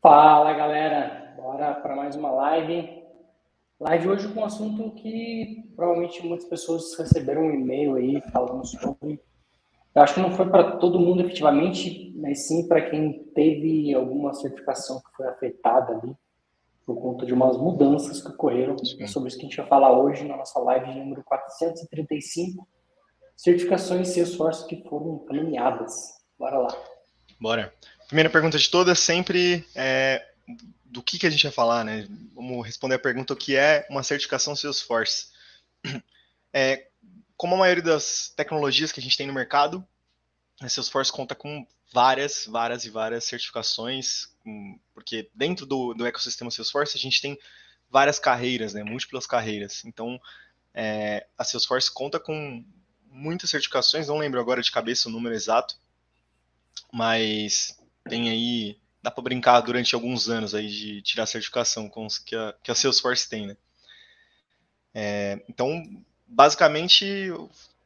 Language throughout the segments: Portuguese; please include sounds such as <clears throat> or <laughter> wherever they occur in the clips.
Fala galera, bora para mais uma live. Live hoje com um assunto que provavelmente muitas pessoas receberam um e-mail aí falando sobre. Eu acho que não foi para todo mundo efetivamente, mas sim para quem teve alguma certificação que foi afetada ali por conta de umas mudanças que ocorreram. É sobre isso que a gente vai falar hoje na nossa live número 435, certificações Salesforce que foram premiadas. Bora lá. Bora. Primeira pergunta de todas, sempre é, do que, que a gente vai falar, né? Vamos responder a pergunta o que é uma certificação Salesforce. <clears throat> É, como a maioria das tecnologias que a gente tem no mercado, a Salesforce conta com várias, várias e várias certificações, porque dentro do, do ecossistema Salesforce a gente tem várias carreiras, né? Múltiplas carreiras. Então, é, a Salesforce conta com muitas certificações, não lembro agora de cabeça o número exato, mas tem aí, dá para brincar durante alguns anos aí de tirar certificação com os que a, que a Salesforce tem, né? É, então, basicamente,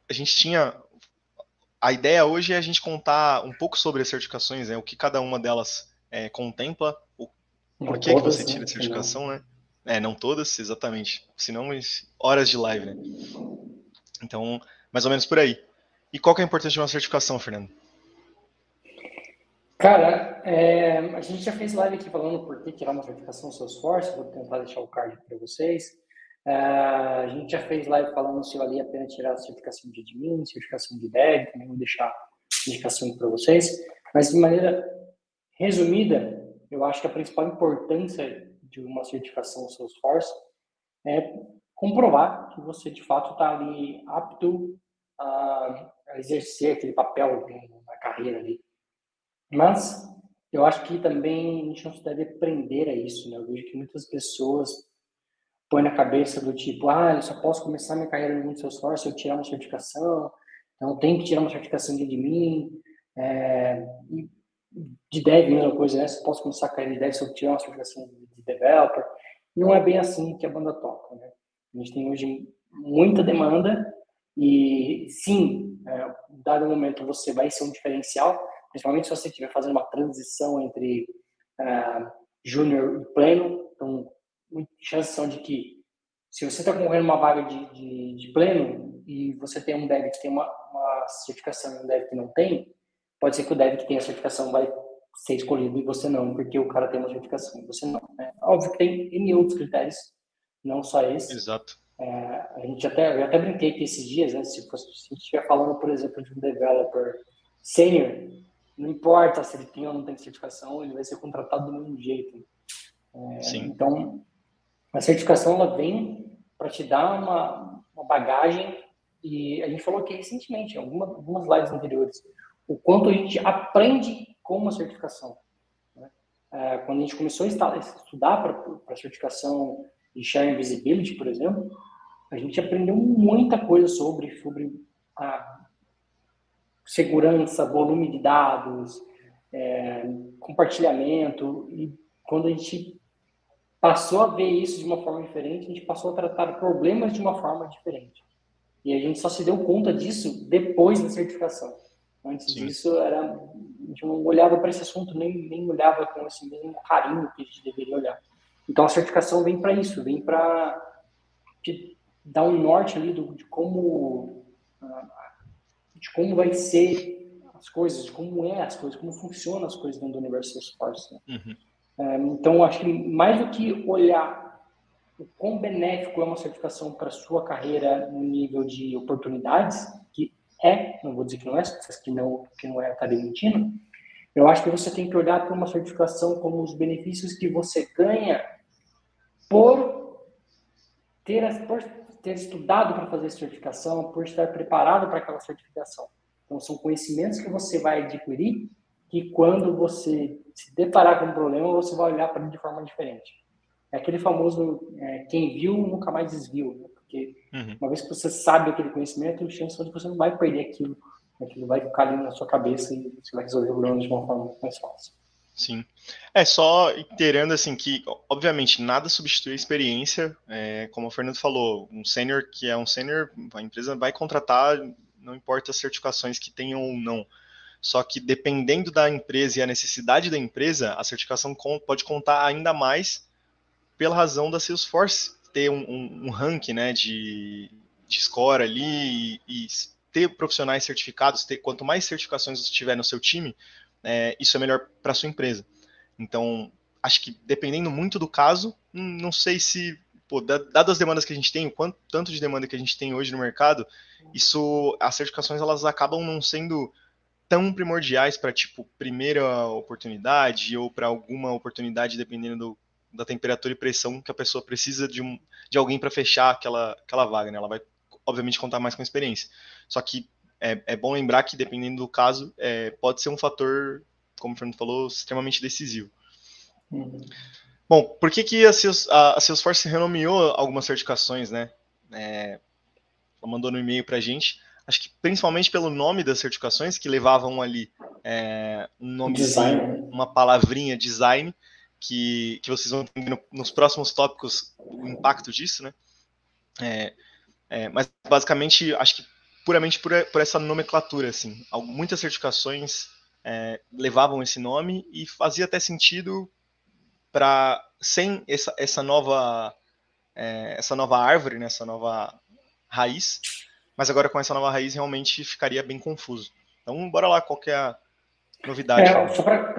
a gente tinha. A ideia hoje é a gente contar um pouco sobre as certificações, né? O que cada uma delas é, contempla, o por que, que você tira a né? certificação, né? É, não todas, exatamente. Senão, horas de live, né? Então, mais ou menos por aí. E qual que é a importância de uma certificação, Fernando? Cara, é, a gente já fez live aqui falando por que tirar uma certificação Salesforce, vou tentar deixar o card para vocês. É, a gente já fez live falando se valia a pena tirar a certificação de admin, certificação de dev, também vou deixar indicação para vocês. Mas de maneira resumida, eu acho que a principal importância de uma certificação Salesforce é comprovar que você de fato está ali apto a, a exercer aquele papel na carreira ali mas eu acho que também a gente não se deve prender a isso, né? Eu vejo que muitas pessoas põem na cabeça do tipo, ah, eu só posso começar minha carreira no Salesforce se eu tirar uma certificação, então tem que tirar uma certificação de admin, é, de dev, mesma coisa, né? Se posso começar a carreira de dev se eu tirar uma certificação de developer. Não é bem assim que a banda toca, né? A gente tem hoje muita demanda e sim, é, dado momento você vai ser um diferencial, principalmente se você estiver fazendo uma transição entre uh, júnior e pleno. Então, muitas chances são de que, se você está concorrendo uma vaga de, de, de, pleno e você tem um dev que tem uma, uma certificação e um dev que não tem, pode ser que o dev que tem a certificação vai ser escolhido e você não, porque o cara tem uma certificação e você não. Né? Óbvio que tem N outros critérios, não só esse. Exato. É, a gente até, eu até brinquei que esses dias, né, se, fosse, se a gente estiver falando, por exemplo, de um developer sênior, não importa se ele tem ou não tem certificação, ele vai ser contratado do mesmo jeito. É, então, a certificação ela vem para te dar uma, uma, bagagem e a gente falou aqui recentemente, em algumas, algumas lives anteriores, o quanto a gente aprende com uma certificação. Né? É, quando a gente começou a estudar para a certificação de Sharing Visibility, por exemplo, a gente aprendeu muita coisa sobre, sobre a segurança, volume de dados, é, compartilhamento. E quando a gente passou a ver isso de uma forma diferente, a gente passou a tratar problemas de uma forma diferente. E a gente só se deu conta disso depois da certificação. Antes Sim. disso, era, a gente não olhava para esse assunto, nem, nem olhava com esse mesmo carinho que a gente deveria olhar. Então, a certificação vem para isso, vem para dar um norte ali do, de como de como vai ser as coisas, de como é as coisas, como funcionam as coisas dentro do universo Salesforce. Né? Uhum. É, então, acho que mais do que olhar o quão benéfico é uma certificação para sua carreira no nível de oportunidades, que é, não vou dizer que não é, que não, que não é, estaria mentindo, eu acho que você tem que olhar para uma certificação como os benefícios que você ganha por ter, por ter estudado para fazer certificação, por estar preparado para aquela certificação. Então, são conhecimentos que você vai adquirir que quando você se deparar com um problema, você vai olhar para ele de forma diferente. É aquele famoso é, quem viu nunca mais desviu, né? porque uhum. uma vez que você sabe aquele conhecimento, a chance é de você não vai perder aquilo, aquilo vai ficar ali na sua cabeça e você vai resolver o problema de uma forma mais fácil. Sim. É só inteirando assim que, obviamente, nada substitui a experiência. É, como o Fernando falou, um sênior que é um sênior, a empresa vai contratar, não importa as certificações que tenham ou não. Só que dependendo da empresa e a necessidade da empresa, a certificação pode contar ainda mais pela razão da Salesforce ter um, um, um ranking né, de, de score ali e, e, ter profissionais certificados, ter, quanto mais certificações você tiver no seu time, é, isso é melhor para a sua empresa. Então, acho que dependendo muito do caso, não sei se, pô, dadas as demandas que a gente tem, o quanto tanto de demanda que a gente tem hoje no mercado, isso, as certificações elas acabam não sendo tão primordiais para tipo primeira oportunidade ou para alguma oportunidade dependendo do, da temperatura e pressão que a pessoa precisa de, um, de alguém para fechar aquela, aquela vaga, né? Ela vai obviamente contar mais com experiência. Só que é, é bom lembrar que dependendo do caso é, pode ser um fator, como o Fernando falou, extremamente decisivo. Uhum. Bom, por que, que a, Salesforce, a Salesforce renomeou algumas certificações, né? É, ela mandou no e-mail para a gente acho que principalmente pelo nome das certificações, que levavam ali é, um nome, uma palavrinha design, que, que vocês vão entender nos próximos tópicos o impacto disso, né? É, é, mas basicamente, acho que puramente por, por essa nomenclatura, assim. Muitas certificações é, levavam esse nome e fazia até sentido para sem essa, essa nova é, essa nova árvore, né, essa nova raiz, mas agora com essa nova raiz realmente ficaria bem confuso. Então, bora lá, qual é a novidade? É,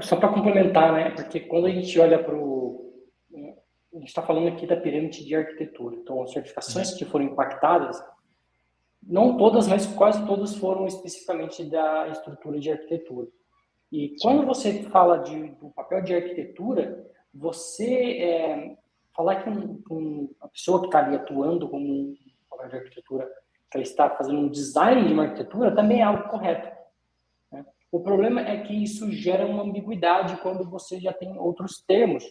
só para complementar, né? Porque quando a gente olha para o. A gente está falando aqui da pirâmide de arquitetura. Então, as certificações uhum. que foram impactadas, não todas, mas quase todas foram especificamente da estrutura de arquitetura. E quando você fala de, do papel de arquitetura, você é, falar que um, um, a pessoa que está ali atuando como um papel de arquitetura ela está fazendo um design de uma arquitetura, também é algo correto. Né? O problema é que isso gera uma ambiguidade quando você já tem outros termos,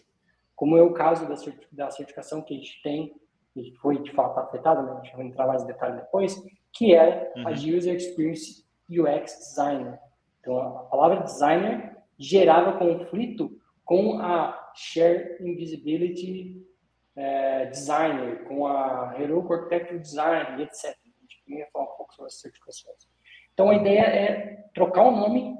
como é o caso da certificação que a gente tem, que foi de fato afetada, né? a gente vai entrar mais em detalhe depois, que é a de uhum. User Experience UX Designer. Então, a palavra designer gerava conflito com a Share Invisibility eh, Designer, com a Heroic Architecture Design, etc eu ia falar um pouco sobre as certificações. Então, a ideia é trocar o nome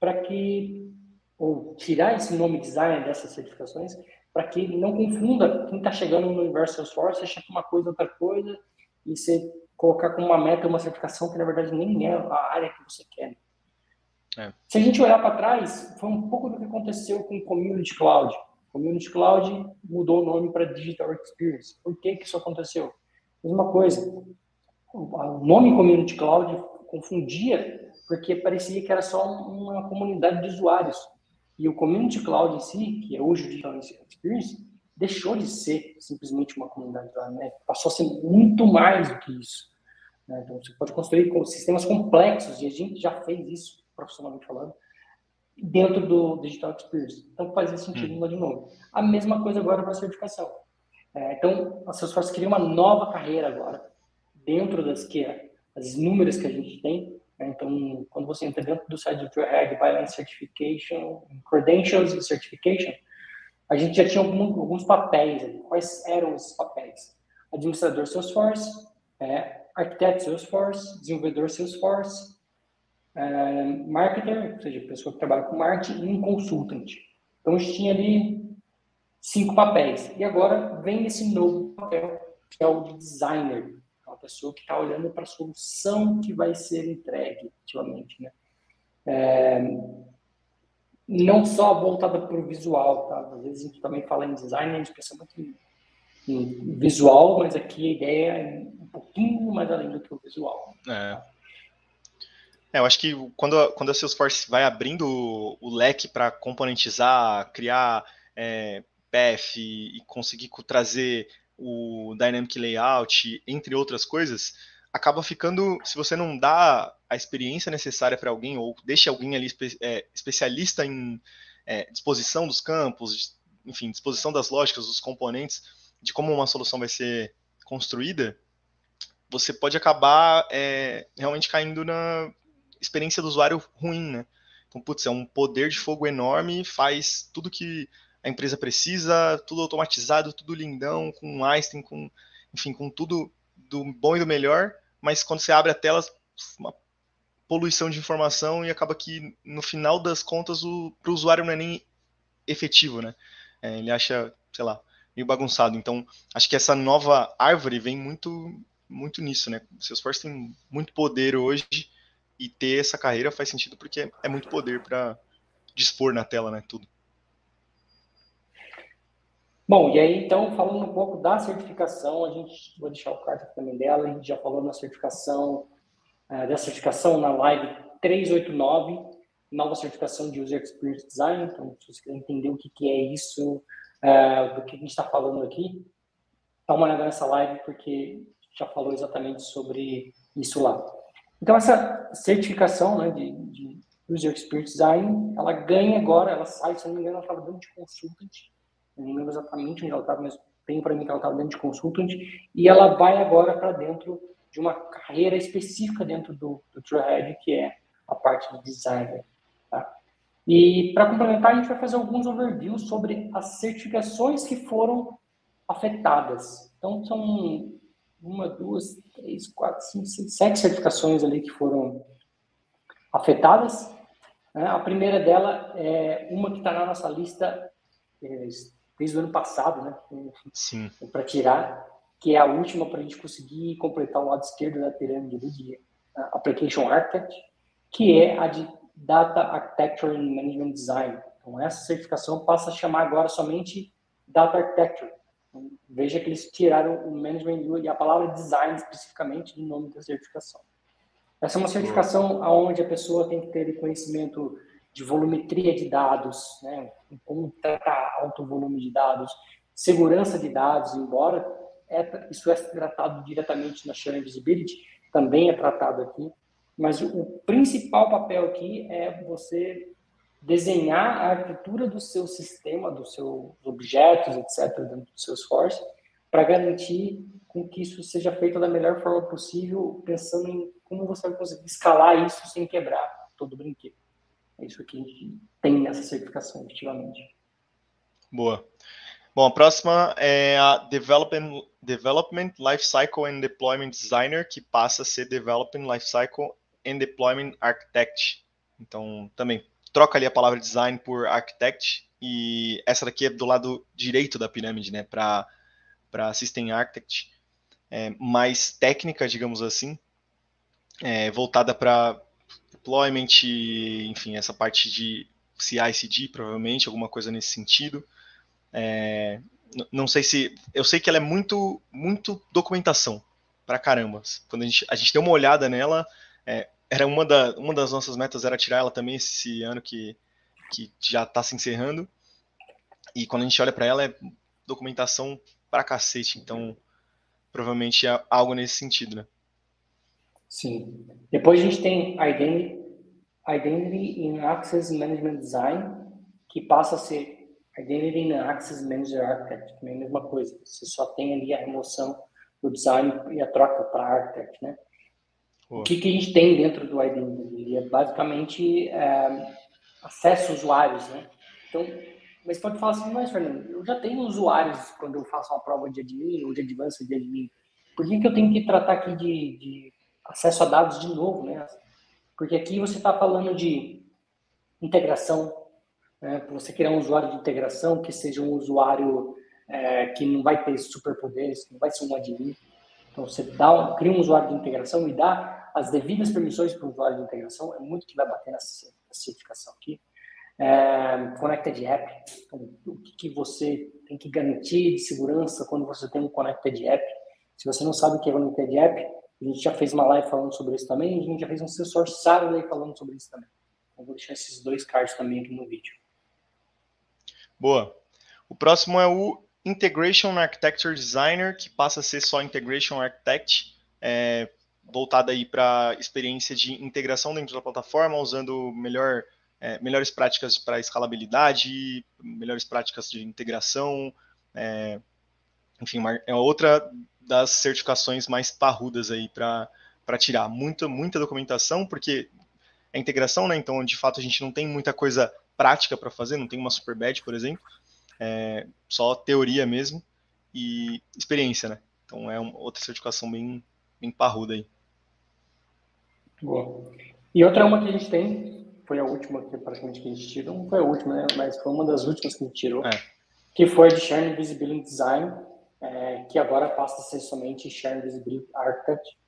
para que, ou tirar esse nome design dessas certificações, para que não confunda quem está chegando no universo Salesforce, acha que uma coisa é outra coisa, e você colocar como uma meta uma certificação que, na verdade, nem é a área que você quer. É. Se a gente olhar para trás, foi um pouco do que aconteceu com o Community Cloud. Community Cloud mudou o nome para Digital Experience. Por que, que isso aconteceu? Mesma coisa o nome Community Cloud confundia, porque parecia que era só uma comunidade de usuários. E o Community Cloud em si, que é hoje o Digital Experience, deixou de ser simplesmente uma comunidade de né? passou a ser muito mais do que isso. Né? Então, você pode construir sistemas complexos, e a gente já fez isso, profissionalmente falando, dentro do Digital Experience. Então, fazia sentido hum. de novo. A mesma coisa agora para a certificação. É, então, a Salesforce cria uma nova carreira agora, dentro das que as inúmeras que a gente tem. Né? Então, quando você entra dentro do site do Trailhead, vai lá em Certification, Credentials e Certification, a gente já tinha algum, alguns papéis ali. Quais eram esses papéis? Administrador Salesforce, é, arquiteto Salesforce, desenvolvedor Salesforce, é, marketer, ou seja, pessoa que trabalha com marketing, e um consultant. Então, a gente tinha ali cinco papéis. E agora vem esse novo papel, que é o de designer uma pessoa que está olhando para a solução que vai ser entregue, efetivamente, né? É, não só voltada para o visual, tá? Às vezes a gente também fala em design, a gente pensa muito em, em visual, mas aqui a ideia é um pouquinho mais além do que o visual. É. É, eu acho que quando, quando a Salesforce vai abrindo o, o leque para componentizar, criar é, e conseguir trazer o Dynamic Layout, entre outras coisas, acaba ficando, se você não dá a experiência necessária para alguém, ou deixa alguém ali é, especialista em é, disposição dos campos, enfim, disposição das lógicas, dos componentes, de como uma solução vai ser construída, você pode acabar é, realmente caindo na experiência do usuário ruim, né? Então, putz, é um poder de fogo enorme, faz tudo que a empresa precisa, tudo automatizado, tudo lindão, com Einstein, com, enfim, com tudo do bom e do melhor, mas quando você abre a tela, uma poluição de informação e acaba que no final das contas para o usuário não é nem efetivo, né? É, ele acha, sei lá, meio bagunçado. Então, acho que essa nova árvore vem muito muito nisso, né? O Salesforce tem muito poder hoje e ter essa carreira faz sentido porque é muito poder para dispor na tela, né? Tudo. Bom, e aí então, falando um pouco da certificação, a gente vou deixar o card também dela, a gente já falou na certificação, uh, da certificação na live 389, nova certificação de User Experience Design, então se você quer entender o que, que é isso, uh, do que a gente está falando aqui, dá uma olhada nessa live, porque já falou exatamente sobre isso lá. Então, essa certificação né, de, de User Experience Design, ela ganha agora, ela sai, se não me engano, ela estava dentro de consultant, não lembro exatamente onde ela estava, mas tem para mim que ela estava dentro de consultant, e ela vai agora para dentro de uma carreira específica dentro do, do que é a parte de designer. Tá? E para complementar, a gente vai fazer alguns overviews sobre as certificações que foram afetadas. Então, são uma, duas, três, quatro, cinco, seis, sete certificações ali que foram afetadas. Né? A primeira dela é uma que está na nossa lista é, desde o ano passado, né? Sim. Para tirar, que é a última para a gente conseguir completar o lado esquerdo da pirâmide de Application Architect, que é a de Data Architecture and Management Design. Então, essa certificação passa a chamar agora somente Data Architecture. Então, veja que eles tiraram o Management e a palavra Design especificamente do nome da certificação. Essa é uma certificação onde a pessoa tem que ter conhecimento de volumetria de dados, né, como tratar alto volume de dados, segurança de dados, embora é, isso é tratado diretamente na Sharing Visibility, também é tratado aqui, mas o principal papel aqui é você desenhar a arquitetura do seu sistema, dos seus objetos, etc., dentro do Salesforce, para garantir com que isso seja feito da melhor forma possível, pensando em como você vai conseguir escalar isso sem quebrar todo o brinquedo. É isso que a gente tem nessa certificação, efetivamente. Boa. Bom, a próxima é a Development, Development Lifecycle and Deployment Designer, que passa a ser Development Lifecycle and Deployment Architect. Então, também troca ali a palavra design por architect, e essa daqui é do lado direito da pirâmide, né, para System Architect, é, mais técnica, digamos assim, é, voltada para deployment, enfim, essa parte de CI/CD, provavelmente, alguma coisa nesse sentido. É, não sei se. Eu sei que ela é muito, muito documentação, pra caramba. Quando a gente, a gente deu uma olhada nela, é, era uma, da, uma das nossas metas era tirar ela também esse ano que, que já está se encerrando. E quando a gente olha para ela, é documentação pra cacete. Então, provavelmente é algo nesse sentido, né? Sim. Depois a gente tem Identity, Identity in Access Management Design, que passa a ser Identity in Access Manager Architect, é a mesma coisa. Você só tem ali a remoção do design e a troca para Architect, né? O que, que a gente tem dentro do Identity? É basicamente é, acesso a usuários, né? Então, mas pode falar assim, mas Fernando, eu já tenho usuários quando eu faço uma prova de admin ou de advanced de admin. Por que, que eu tenho que tratar aqui de, de acesso a dados de novo, né? Porque aqui você está falando de integração, né? você criar um usuário de integração que seja um usuário é, que não vai ter superpoderes, não vai ser um admin. Então você dá um, cria um usuário de integração e dá as devidas permissões para o usuário de integração, é muito que vai bater nessa certificação aqui. É, connected App, então, o que, que você tem que garantir de segurança quando você tem um Connected App. Se você não sabe o que é Connected App, a gente já fez uma live falando sobre isso também, a gente já fez um sensor Saturday falando sobre isso também. Então, vou deixar esses dois cards também aqui no vídeo. Boa. O próximo é o Integration Architecture Designer, que passa a ser só Integration Architect, é, voltada aí para experiência de integração dentro da plataforma, usando melhor, é, melhores práticas para escalabilidade, melhores práticas de integração, é, enfim, é outra das certificações mais parrudas aí para tirar. Muita, muita documentação, porque é integração, né? Então, de fato, a gente não tem muita coisa prática para fazer, não tem uma super badge, por exemplo, é só teoria mesmo e experiência, né? Então é uma outra certificação bem, bem parruda aí. Boa. E outra uma que a gente tem, foi a última que praticamente que a gente tirou, não foi a última, né? mas foi uma das últimas que a gente tirou, é. que foi de Sharing Visibility Design, é, que agora passa a ser somente Sharing Visibility Architect.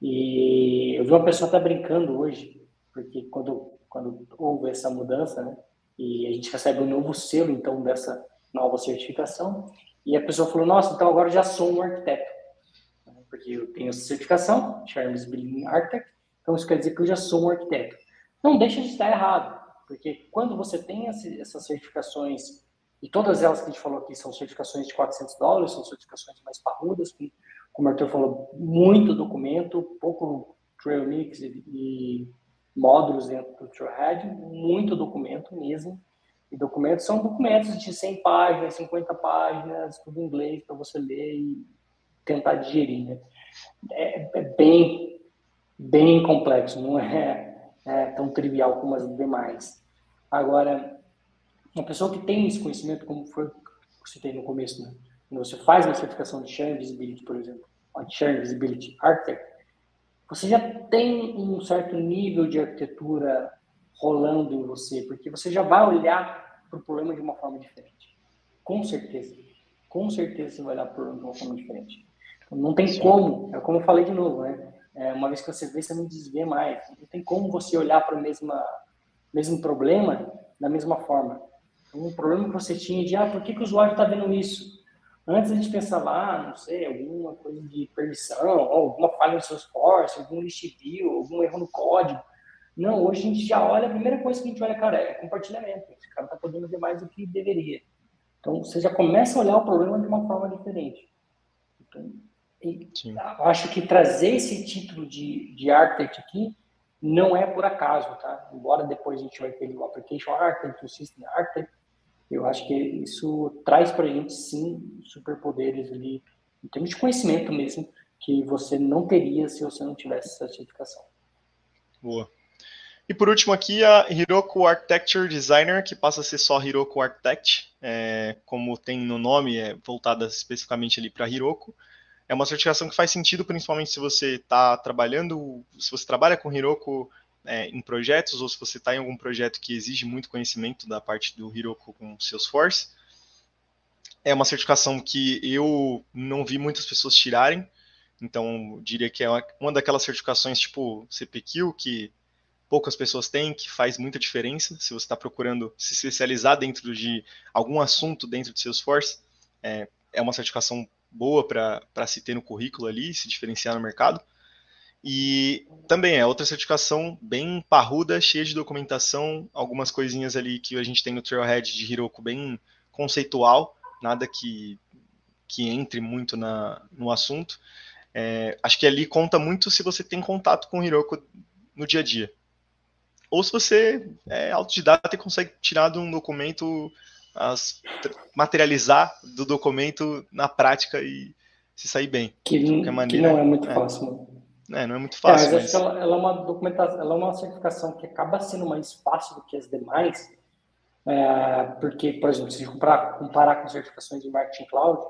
E eu vi uma pessoa até brincando hoje, porque quando, quando houve essa mudança, né, e a gente recebe um novo selo, então, dessa nova certificação, e a pessoa falou, nossa, então agora já sou um arquiteto, porque eu tenho essa certificação, Charles Building Architect, então isso quer dizer que eu já sou um arquiteto. Não deixa de estar errado, porque quando você tem essas certificações, e todas elas que a gente falou aqui são certificações de 400 dólares, são certificações mais parrudas, como o Arthur falou, muito documento, pouco Trail Mix e, e módulos dentro do Trailhead, muito documento mesmo. E documentos são documentos de 100 páginas, 50 páginas, tudo em inglês para você ler e tentar digerir. Né? É, é, bem, bem complexo, não é, é tão trivial como as demais. Agora, uma pessoa que tem esse conhecimento, como foi que você tem no começo, né? quando você faz uma certificação de Sharing Visibility, por exemplo, de Sharing Visibility Architect, você já tem um certo nível de arquitetura rolando em você, porque você já vai olhar para o problema de uma forma diferente. Com certeza. Com certeza você vai olhar para o problema de uma forma diferente. Então, não tem Sim. como, é como eu falei de novo, né? É, uma vez que você vê, você não desvê mais. Não tem como você olhar para o mesmo problema da mesma forma. Um problema que você tinha de, ah, por que, que o usuário está vendo isso? Antes a gente pensava, ah, não sei, alguma coisa de permissão, alguma falha no seu esforço, algum list view, algum erro no código. Não, hoje a gente já olha, a primeira coisa que a gente olha, cara, é compartilhamento. Esse cara está podendo ver mais do que deveria. Então, você já começa a olhar o problema de uma forma diferente. Então, acho que trazer esse título de, de Architect aqui não é por acaso, tá? Embora depois a gente vai ter o Application Architect, o System Architect, eu acho que isso traz para a gente, sim, superpoderes ali, em termos de conhecimento mesmo, que você não teria se você não tivesse essa certificação. Boa. E por último aqui, a Hiroko Architecture Designer, que passa a ser só Hiroko Architect, é, como tem no nome, é voltada especificamente ali para Hiroko. É uma certificação que faz sentido, principalmente se você está trabalhando, se você trabalha com Hiroko é, em projetos ou se você está em algum projeto que exige muito conhecimento da parte do Hiroko com Salesforce. É uma certificação que eu não vi muitas pessoas tirarem, então diria que é uma, daquelas certificações tipo CPQ que poucas pessoas têm, que faz muita diferença. Se você está procurando se especializar dentro de algum assunto dentro de Salesforce, é, é uma certificação boa para se ter no currículo ali, se diferenciar no mercado. E também é outra certificação bem parruda, cheia de documentação, algumas coisinhas ali que a gente tem no Trailhead de Hiroko bem conceitual, nada que, que entre muito na, no assunto. É, acho que ali conta muito se você tem contato com o Hiroko no dia a dia. Ou se você é autodidata e consegue tirar de um documento, as, materializar do documento na prática e se sair bem. Que, maneira, que não é muito é. fácil. É, não é muito fácil. É, mas, mas... Ela, ela, é uma documentação, ela é uma certificação que acaba sendo mais fácil do que as demais, é, porque, por exemplo, se comparar, comparar com certificações de marketing cloud,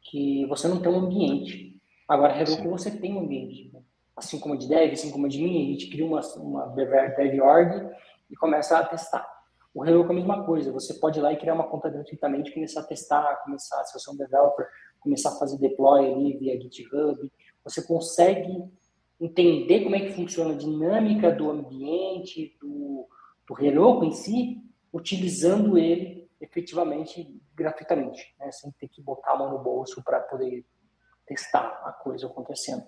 que você não tem um ambiente. Agora, Heroku você tem um ambiente. Né? Assim como a de Dev, assim como a de mim, a gente cria uma, uma Dev Org e começa a testar. O Heroku é a mesma coisa. Você pode ir lá e criar uma conta gratuitamente, começar a testar, começar, se você é um developer, começar a fazer deploy ali via GitHub. Você consegue entender como é que funciona a dinâmica do ambiente, do, do em si, utilizando ele efetivamente gratuitamente, né? sem ter que botar a mão no bolso para poder testar a coisa acontecendo.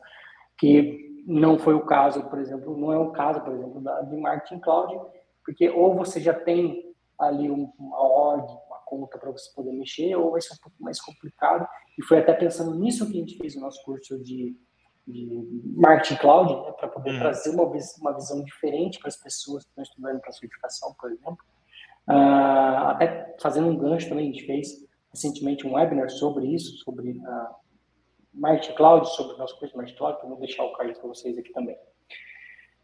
Que não foi o caso, por exemplo, não é o caso, por exemplo, da, de Marketing Cloud, porque ou você já tem ali uma org, uma conta para você poder mexer, ou vai ser um pouco mais complicado. E foi até pensando nisso que a gente fez o nosso curso de de marketing cloud, né, para poder uhum. trazer uma, uma visão diferente para as pessoas que estão estudando para certificação, por exemplo. Uh, até fazendo um gancho também, a gente fez recentemente um webinar sobre isso, sobre uh, marketing cloud, sobre o nosso curso de marketing cloud, então vou deixar o card para vocês aqui também.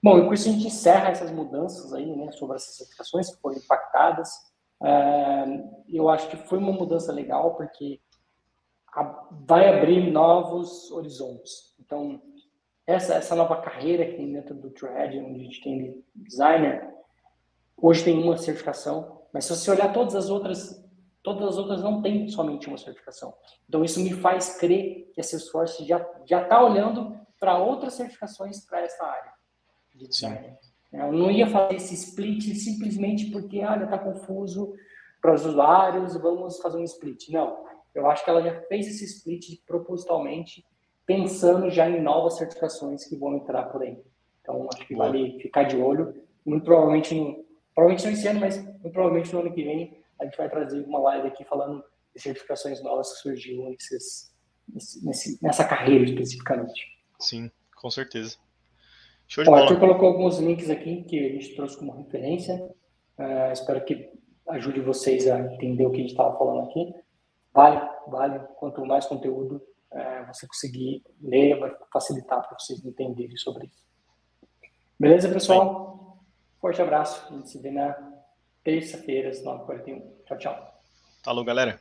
Bom, e com isso a gente encerra essas mudanças aí, né, sobre essas certificações que foram impactadas. Uh, eu acho que foi uma mudança legal, porque vai abrir novos horizontes. Então, essa, essa nova carreira que tem dentro do Trailhead, onde a gente tem designer, hoje tem uma certificação, mas se você olhar todas as outras, todas as outras não tem somente uma certificação. Então isso me faz crer que a Salesforce já já está olhando para outras certificações para essa área de designer. Eu não ia fazer esse split simplesmente porque, olha, está confuso para os usuários, vamos fazer um split. Não, eu acho que ela já fez esse split propositalmente pensando já em novas certificações que vão entrar por aí. Então, acho que vale ficar de olho. Muito provavelmente, no, provavelmente não esse ano, mas muito provavelmente no ano que vem, a gente vai trazer uma live aqui falando de certificações novas que surgiu nesses, nesse, nessa carreira especificamente. Sim, com certeza. Show de bola. Arthur colocou alguns links aqui que a gente trouxe como referência. Uh, espero que ajude vocês a entender o que a gente estava falando aqui. Vale, vale. Quanto mais conteúdo, é, você conseguir ler, vai facilitar para vocês entenderem sobre isso. Beleza, pessoal? Forte abraço. A gente se vê na terça-feira, às 9h41. Tchau, tchau. Falou, galera.